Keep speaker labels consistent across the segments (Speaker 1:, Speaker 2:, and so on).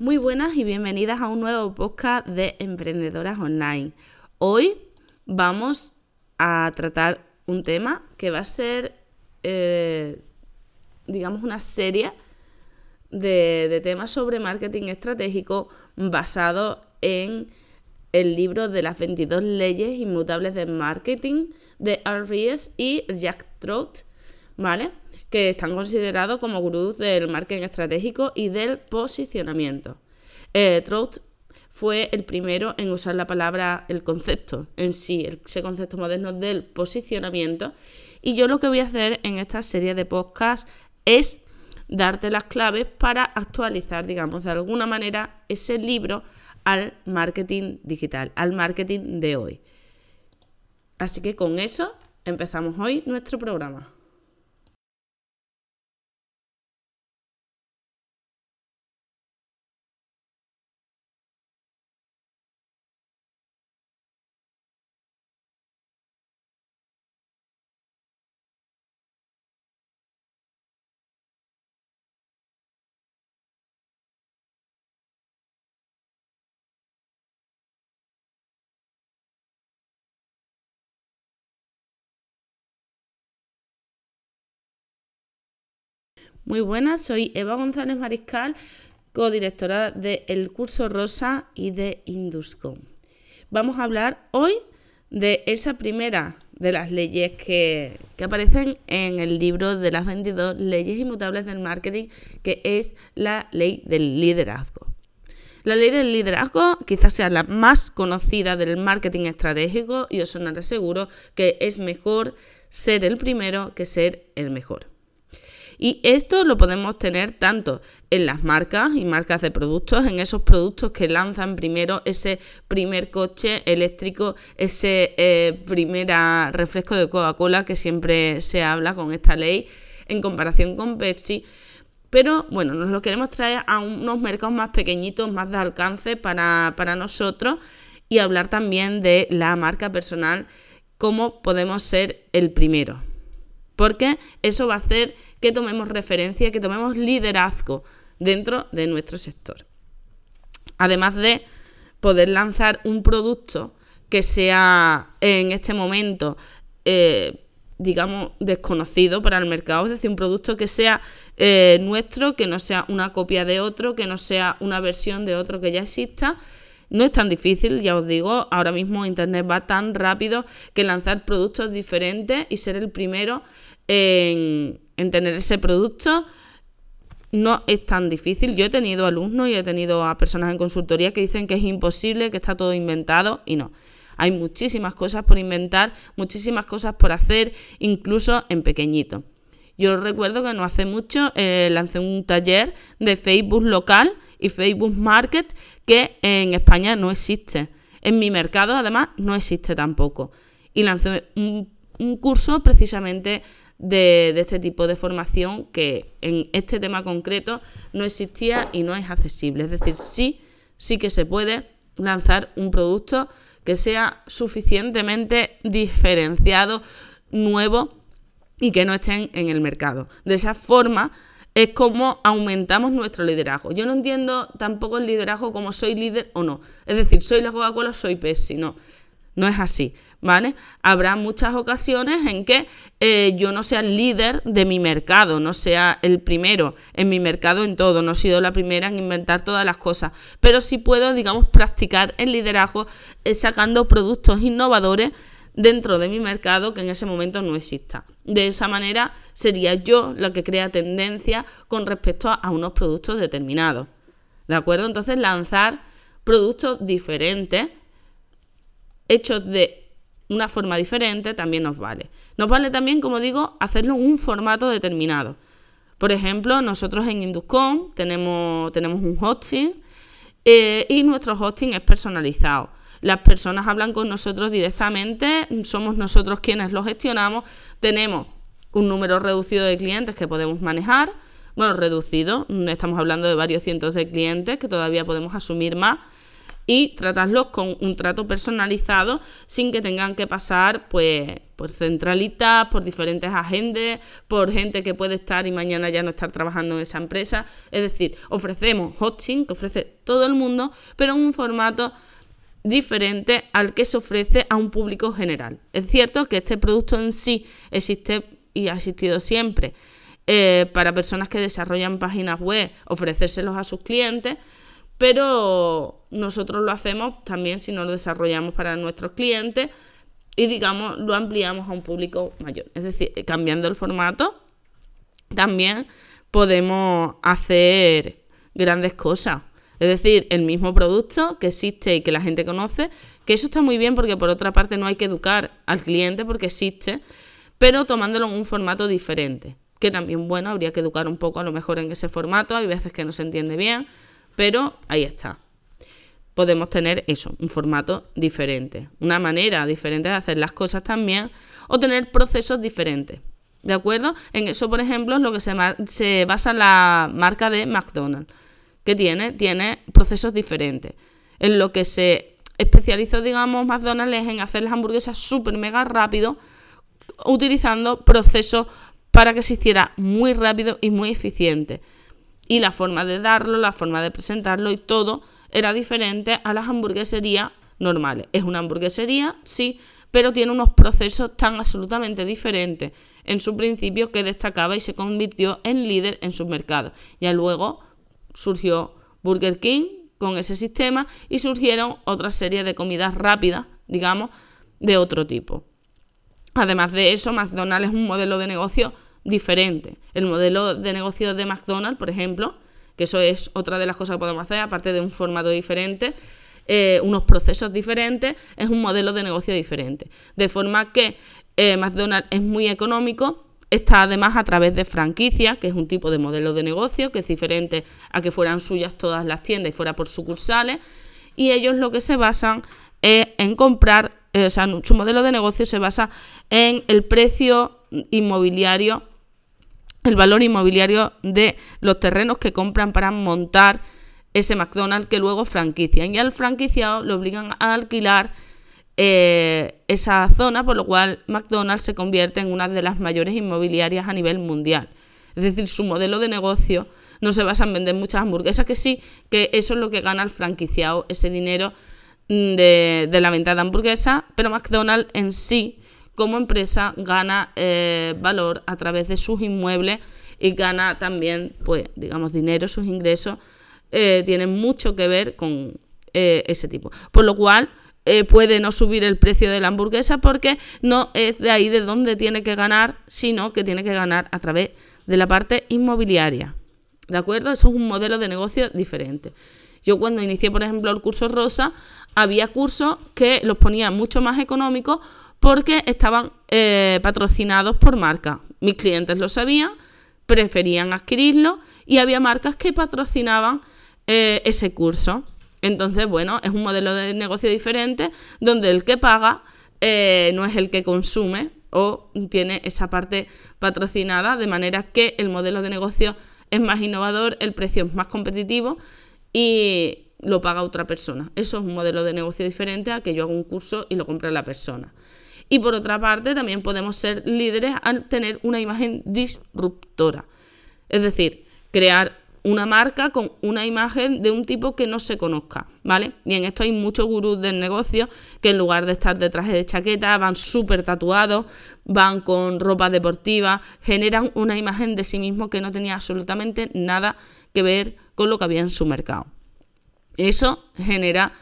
Speaker 1: Muy buenas y bienvenidas a un nuevo podcast de Emprendedoras Online. Hoy vamos a tratar un tema que va a ser, eh, digamos, una serie de, temas sobre marketing estratégico basado en el libro de las 22 leyes inmutables de marketing de Ries y Jack Trout, ¿vale? Que están considerados como gurús del marketing estratégico y del posicionamiento. Eh, Trout fue el primero en usar la palabra, el concepto en sí, ese concepto moderno del posicionamiento. Y yo lo que voy a hacer en esta serie de podcasts es darte las claves para actualizar, digamos, de alguna manera ese libro al marketing digital, al marketing de hoy. Así que con eso empezamos hoy nuestro programa. Muy buenas, soy Eva González Mariscal, codirectora del curso Rosa y de Induscom. Vamos a hablar hoy de esa primera de las leyes que, que, aparecen en el libro de las 22 leyes inmutables del marketing, que es la ley del liderazgo. La ley del liderazgo quizás sea la más conocida del marketing estratégico y os sonará seguro que es mejor ser el primero que ser el mejor. Y esto lo podemos tener tanto en las marcas y marcas de productos, en esos productos que lanzan primero ese primer coche eléctrico, ese eh, primer refresco de Coca-Cola que siempre se habla con esta ley en comparación con Pepsi. Pero bueno, nos lo queremos traer a unos mercados más pequeñitos, más de alcance para, para nosotros y hablar también de la marca personal, cómo podemos ser el primero. Porque eso va a hacer que tomemos referencia, que tomemos liderazgo dentro de nuestro sector. Además de poder lanzar un producto que sea en este momento, eh, digamos, desconocido para el mercado, es decir, un producto que sea eh, nuestro, que no sea una copia de otro, que no sea una versión de otro que ya exista. No es tan difícil, ya os digo, ahora mismo Internet va tan rápido que lanzar productos diferentes y ser el primero en, en tener ese producto no es tan difícil. Yo he tenido alumnos y he tenido a personas en consultoría que dicen que es imposible, que está todo inventado y no. Hay muchísimas cosas por inventar, muchísimas cosas por hacer, incluso en pequeñito. Yo recuerdo que no hace mucho eh, lancé un taller de Facebook local y Facebook Market que en España no existe. En mi mercado además no existe tampoco. Y lancé un, un curso precisamente de, este tipo de formación que en este tema concreto no existía y no es accesible. Es decir, sí, sí que se puede lanzar un producto que sea suficientemente diferenciado, nuevo y que no estén en el mercado. De esa forma es como aumentamos nuestro liderazgo. Yo no entiendo tampoco el liderazgo como soy líder o no. Es decir, soy la Coca-Cola, soy Pepsi. No, no es así. ¿vale? Habrá muchas ocasiones en que eh, yo no sea el líder de mi mercado, no sea el primero en mi mercado en todo, no he sido la primera en inventar todas las cosas, pero sí puedo, digamos, practicar el liderazgo eh, sacando productos innovadores dentro de mi mercado que en ese momento no exista. De esa manera sería yo la que crea tendencia con respecto a, unos productos determinados. ¿De acuerdo? Entonces lanzar productos diferentes hechos de una forma diferente también nos vale. Nos vale también, como digo, hacerlo en un formato determinado. Por ejemplo, nosotros en Induscom tenemos, tenemos un hosting eh, y nuestro hosting es personalizado. Las personas hablan con nosotros directamente, somos nosotros quienes lo gestionamos, tenemos un número reducido de clientes que podemos manejar, bueno, reducido, estamos hablando de varios cientos de clientes que todavía podemos asumir más y tratarlos con un trato personalizado sin que tengan que pasar pues por centralitas, por diferentes agentes, por gente que puede estar y mañana ya no estar trabajando en esa empresa. Es decir, ofrecemos hosting que ofrece todo el mundo, pero en un formato diferente al que se ofrece a un público general. Es cierto que este producto en sí existe y ha existido siempre eh, para personas que desarrollan páginas web, ofrecérselos a sus clientes, pero nosotros lo hacemos también si nos lo desarrollamos para nuestros clientes y digamos lo ampliamos a un público mayor. Es decir, cambiando el formato, también podemos hacer grandes cosas. Es decir, el mismo producto que existe y que la gente conoce, que eso está muy bien porque por otra parte no hay que educar al cliente porque existe, pero tomándolo en un formato diferente. Que también, bueno, habría que educar un poco a lo mejor en ese formato, hay veces que no se entiende bien, pero ahí está. Podemos tener eso, un formato diferente, una manera diferente de hacer las cosas también, o tener procesos diferentes. ¿De acuerdo? En eso, por ejemplo, es lo que se, se basa la marca de McDonald's. Que tiene? Tiene procesos diferentes. En lo que se especializó, digamos, McDonald's es en hacer las hamburguesas súper mega rápido, utilizando procesos para que se hiciera muy rápido y muy eficiente y la forma de darlo, la forma de presentarlo y todo era diferente a las hamburgueserías normales. Es una hamburguesería, sí, pero tiene unos procesos tan absolutamente diferentes en su principio que destacaba y se convirtió en líder en sus mercados. Ya luego surgió Burger King con ese sistema y surgieron otra serie de comidas rápidas, digamos, de otro tipo. Además de eso, McDonald's es un modelo de negocio diferente. El modelo de negocio de McDonald's, por ejemplo, que eso es otra de las cosas que podemos hacer, aparte de un formato diferente, eh, unos procesos diferentes, es un modelo de negocio diferente. De forma que eh, McDonald's es muy económico, está además a través de franquicias, que es un tipo de modelo de negocio que es diferente a que fueran suyas todas las tiendas y fuera por sucursales, y ellos lo que se basan es en comprar, eh, o sea, su modelo de negocio se basa en el precio inmobiliario el valor inmobiliario de los terrenos que compran para montar ese McDonald's que luego franquician. Y al franquiciado le obligan a alquilar eh, esa zona, por lo cual McDonald's se convierte en una de las mayores inmobiliarias a nivel mundial. Es decir, su modelo de negocio no se basa en vender muchas hamburguesas, que sí, que eso es lo que gana el franquiciado, ese dinero mm, de, la venta de hamburguesas, pero McDonald's en sí como empresa gana eh, valor a través de sus inmuebles y gana también, pues, digamos, dinero, sus ingresos eh, tienen mucho que ver con eh, ese tipo. Por lo cual, puede no subir el precio de la hamburguesa porque no es de ahí de donde tiene que ganar, sino que tiene que ganar a través de la parte inmobiliaria. ¿De acuerdo? Eso es un modelo de negocio diferente. Yo cuando inicié, por ejemplo, el curso Rosa, había cursos que los ponía mucho más económicos porque estaban eh, patrocinados por marca. Mis clientes lo sabían, preferían adquirirlo y había marcas que patrocinaban eh, ese curso. Entonces, bueno, es un modelo de negocio diferente donde el que paga eh, no es el que consume o tiene esa parte patrocinada, de manera que el modelo de negocio es más innovador, el precio es más competitivo y lo paga otra persona. Eso es un modelo de negocio diferente a que yo haga un curso y lo compre la persona. Y por otra parte, también podemos ser líderes al tener una imagen disruptora. Es decir, crear una marca con una imagen de un tipo que no se conozca, ¿vale? Y en esto hay muchos gurús del negocio que en lugar de estar de traje de chaqueta van súper tatuados, van con ropa deportiva, generan una imagen de sí mismo que no tenía absolutamente nada que ver con lo que había en su mercado. Eso genera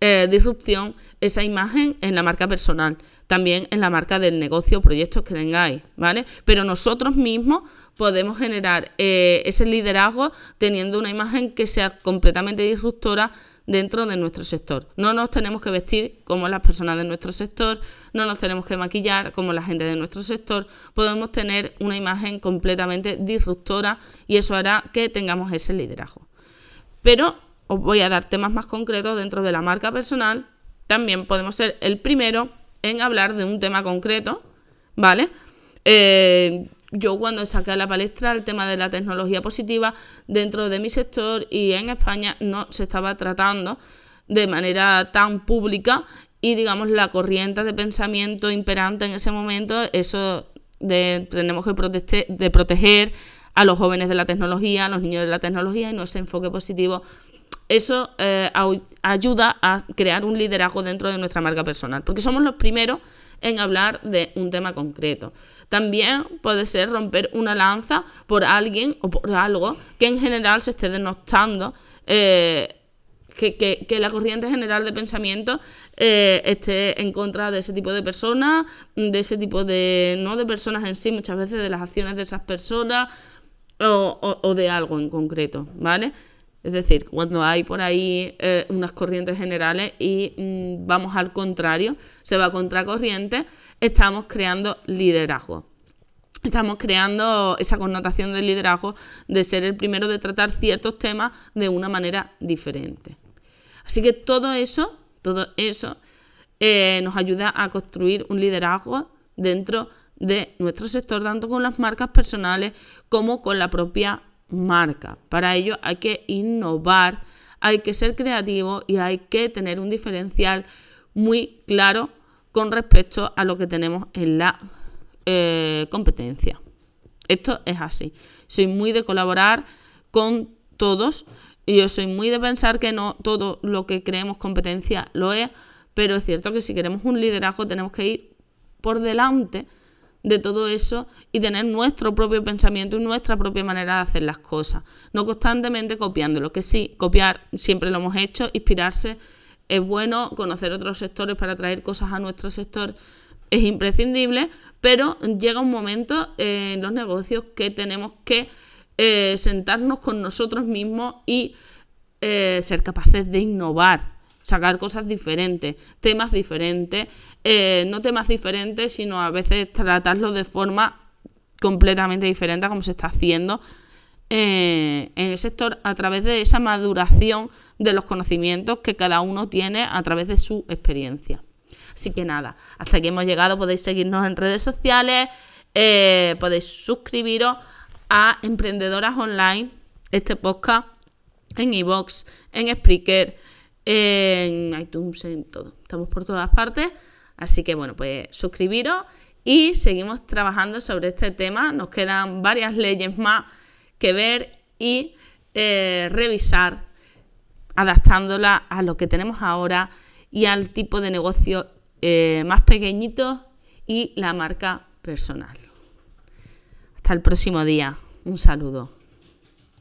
Speaker 1: eh, disrupción, esa imagen en la marca personal también en la marca del negocio o proyectos que tengáis, ¿vale? Pero nosotros mismos podemos generar eh, ese liderazgo teniendo una imagen que sea completamente disruptora dentro de nuestro sector. No nos tenemos que vestir como las personas de nuestro sector, no nos tenemos que maquillar como la gente de nuestro sector, podemos tener una imagen completamente disruptora y eso hará que tengamos ese liderazgo. Pero os voy a dar temas más concretos dentro de la marca personal. También podemos ser el primero en hablar de un tema concreto, ¿vale? Eh, yo cuando saqué a la palestra el tema de la tecnología positiva dentro de mi sector y en España no se estaba tratando de manera tan pública y digamos la corriente de pensamiento imperante en ese momento, eso de tenemos que de proteger a los jóvenes de la tecnología, a los niños de la tecnología y ese enfoque positivo. Eso eh, ayuda a crear un liderazgo dentro de nuestra marca personal, porque somos los primeros en hablar de un tema concreto. También puede ser romper una lanza por alguien o por algo que en general se esté denostando. Eh, que, la corriente general de pensamiento eh, esté en contra de ese tipo de personas, de ese tipo de, no de personas en sí, muchas veces de las acciones de esas personas o, de algo en concreto, ¿vale? Es decir, cuando hay por ahí eh, unas corrientes generales y mm, vamos al contrario, se va contra corriente, estamos creando liderazgo. Estamos creando esa connotación del liderazgo de ser el primero de tratar ciertos temas de una manera diferente. Así que todo eso, todo eso eh, nos ayuda a construir un liderazgo dentro de nuestro sector, tanto con las marcas personales como con la propia marca. Para ello hay que innovar, hay que ser creativo y hay que tener un diferencial muy claro con respecto a lo que tenemos en la eh, competencia. Esto es así. Soy muy de colaborar con todos y yo soy muy de pensar que no todo lo que creemos competencia lo es, pero es cierto que si queremos un liderazgo tenemos que ir por delante de todo eso y tener nuestro propio pensamiento y nuestra propia manera de hacer las cosas, no constantemente copiándolo, que sí, copiar siempre lo hemos hecho, inspirarse. Es bueno, conocer otros sectores para traer cosas a nuestro sector es imprescindible, pero llega un momento en los negocios que tenemos que eh, sentarnos con nosotros mismos y eh, ser capaces de innovar, sacar cosas diferentes, temas diferentes, eh, no temas diferentes, sino a veces tratarlos de forma completamente diferente como se está haciendo en el sector a través de esa maduración de los conocimientos que cada uno tiene a través de su experiencia. Así que nada, hasta aquí hemos llegado, podéis seguirnos en redes sociales, podéis suscribiros a Emprendedoras Online, este podcast, en iVoox, en Spreaker, en iTunes, en todo. Estamos por todas partes. Así que bueno, pues suscribiros y seguimos trabajando sobre este tema. Nos quedan varias leyes más que ver y eh, revisar, adaptándola a lo que tenemos ahora y al tipo de negocio eh, más pequeñito y la marca personal. Hasta el próximo día. Un saludo.